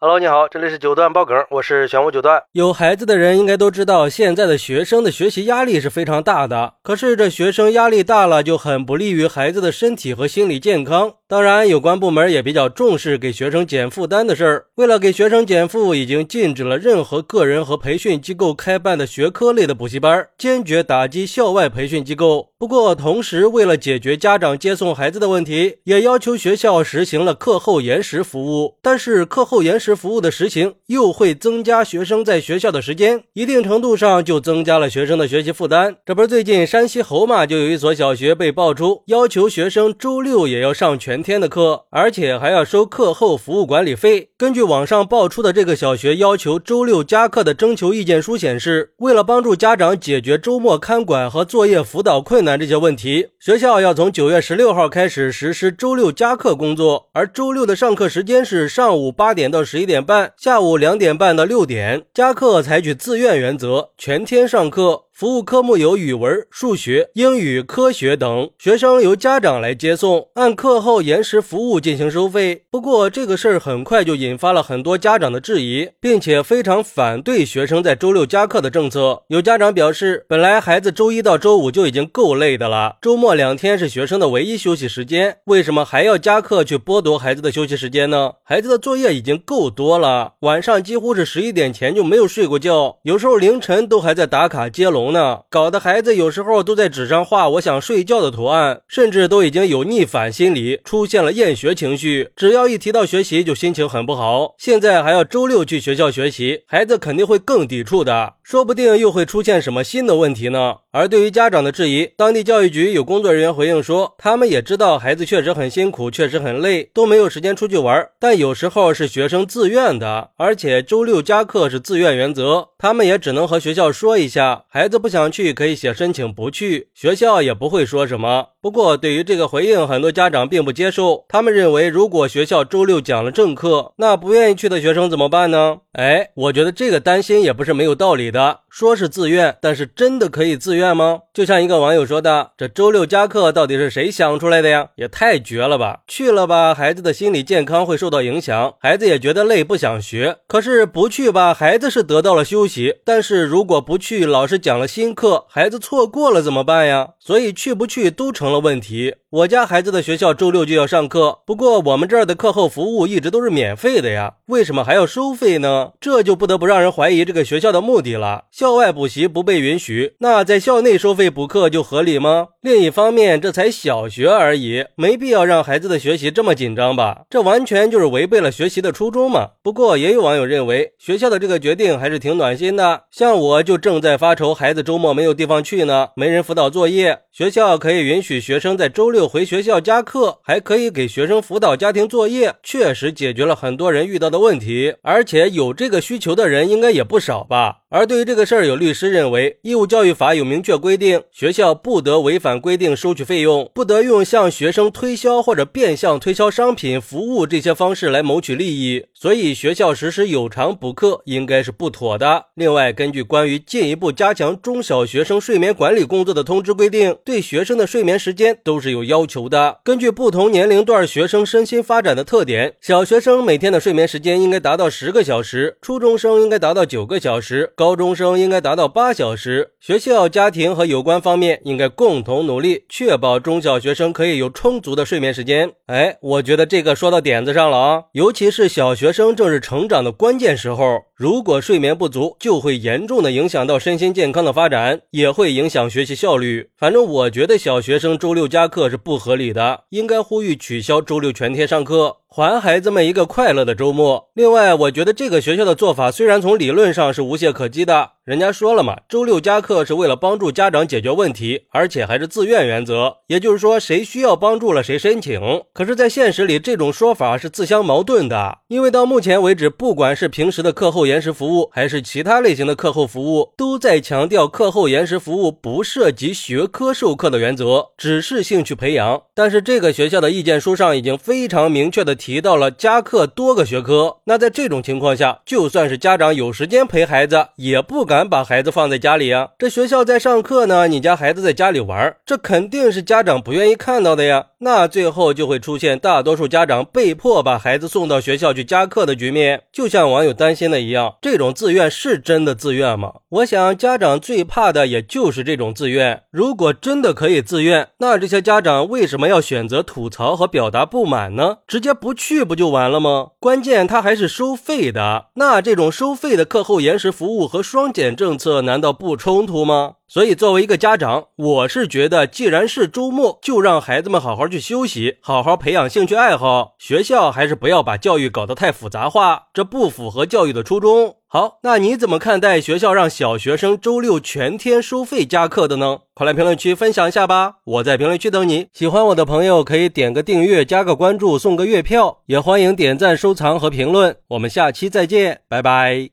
Hello，你好，这里是九段爆梗，我是玄武九段。有孩子的人应该都知道，现在的学生的学习压力是非常大的。可是这学生压力大了，就很不利于孩子的身体和心理健康。当然，有关部门也比较重视给学生减负担的事儿。为了给学生减负，已经禁止了任何个人和培训机构开办的学科类的补习班，坚决打击校外培训机构。不过，同时为了解决家长接送孩子的问题，也要求学校实行了课后延时服务。但是，课后延时服务的实行又会增加学生在学校的时间，一定程度上就增加了学生的学习负担。这不是最近山西侯马就有一所小学被爆出要求学生周六也要上全。天的课，而且还要收课后服务管理费。根据网上爆出的这个小学要求周六加课的征求意见书显示，为了帮助家长解决周末看管和作业辅导困难这些问题，学校要从九月十六号开始实施周六加课工作。而周六的上课时间是上午八点到十一点半，下午两点半到六点。加课采取自愿原则，全天上课。服务科目有语文、数学、英语、科学等，学生由家长来接送，按课后延时服务进行收费。不过这个事儿很快就引发了很多家长的质疑，并且非常反对学生在周六加课的政策。有家长表示，本来孩子周一到周五就已经够累的了，周末两天是学生的唯一休息时间，为什么还要加课去剥夺孩子的休息时间呢？孩子的作业已经够多了，晚上几乎是十一点前就没有睡过觉，有时候凌晨都还在打卡接龙。呢，搞得孩子有时候都在纸上画“我想睡觉”的图案，甚至都已经有逆反心理，出现了厌学情绪。只要一提到学习，就心情很不好。现在还要周六去学校学习，孩子肯定会更抵触的，说不定又会出现什么新的问题呢？而对于家长的质疑，当地教育局有工作人员回应说，他们也知道孩子确实很辛苦，确实很累，都没有时间出去玩，但有时候是学生自愿的，而且周六加课是自愿原则，他们也只能和学校说一下，孩子不。想去可以写申请不去，学校也不会说什么。不过对于这个回应，很多家长并不接受。他们认为，如果学校周六讲了正课，那不愿意去的学生怎么办呢？哎，我觉得这个担心也不是没有道理的。说是自愿，但是真的可以自愿吗？就像一个网友说的：“这周六加课到底是谁想出来的呀？也太绝了吧！去了吧，孩子的心理健康会受到影响，孩子也觉得累，不想学。可是不去吧，孩子是得到了休息，但是如果不去，老师讲了新课，孩子错过了怎么办呀？所以去不去都成了问题。”我家孩子的学校周六就要上课，不过我们这儿的课后服务一直都是免费的呀，为什么还要收费呢？这就不得不让人怀疑这个学校的目的了。校外补习不被允许，那在校内收费补课就合理吗？另一方面，这才小学而已，没必要让孩子的学习这么紧张吧？这完全就是违背了学习的初衷嘛。不过也有网友认为，学校的这个决定还是挺暖心的。像我就正在发愁，孩孩子周末没有地方去呢，没人辅导作业，学校可以允许学生在周六。回学校加课，还可以给学生辅导家庭作业，确实解决了很多人遇到的问题，而且有这个需求的人应该也不少吧。而对于这个事儿，有律师认为，义务教育法有明确规定，学校不得违反规定收取费用，不得用向学生推销或者变相推销商品、服务这些方式来谋取利益，所以学校实施有偿补课应该是不妥的。另外，根据关于进一步加强中小学生睡眠管理工作的通知规定，对学生的睡眠时间都是有要求的。根据不同年龄段学生身心发展的特点，小学生每天的睡眠时间应该达到十个小时，初中生应该达到九个小时。高中生应该达到八小时，学校、家庭和有关方面应该共同努力，确保中小学生可以有充足的睡眠时间。哎，我觉得这个说到点子上了啊！尤其是小学生正是成长的关键时候，如果睡眠不足，就会严重的影响到身心健康的发展，也会影响学习效率。反正我觉得小学生周六加课是不合理的，应该呼吁取消周六全天上课。还孩子们一个快乐的周末。另外，我觉得这个学校的做法虽然从理论上是无懈可击的。人家说了嘛，周六加课是为了帮助家长解决问题，而且还是自愿原则，也就是说谁需要帮助了谁申请。可是，在现实里，这种说法是自相矛盾的，因为到目前为止，不管是平时的课后延时服务，还是其他类型的课后服务，都在强调课后延时服务不涉及学科授课的原则，只是兴趣培养。但是这个学校的意见书上已经非常明确的提。到了加课多个学科。那在这种情况下，就算是家长有时间陪孩子，也不敢把孩子放在家里啊。这学校在上课呢，你家孩子在家里玩，这肯定是家长不愿意看到的呀。那最后就会出现大多数家长被迫把孩子送到学校去加课的局面。就像网友担心的一样，这种自愿是真的自愿吗？我想家长最怕的也就是这种自愿。如果真的可以自愿，那这些家长为什么要选择吐槽和表达不满呢？直接不不去不就完了吗？关键他还是收费的，那这种收费的课后延时服务和双减政策难道不冲突吗？所以，作为一个家长，我是觉得，既然是周末，就让孩子们好好去休息，好好培养兴趣爱好。学校还是不要把教育搞得太复杂化，这不符合教育的初衷。好，那你怎么看待学校让小学生周六全天收费加课的呢？快来评论区分享一下吧！我在评论区等你。喜欢我的朋友可以点个订阅、加个关注、送个月票，也欢迎点赞、收藏和评论。我们下期再见，拜拜。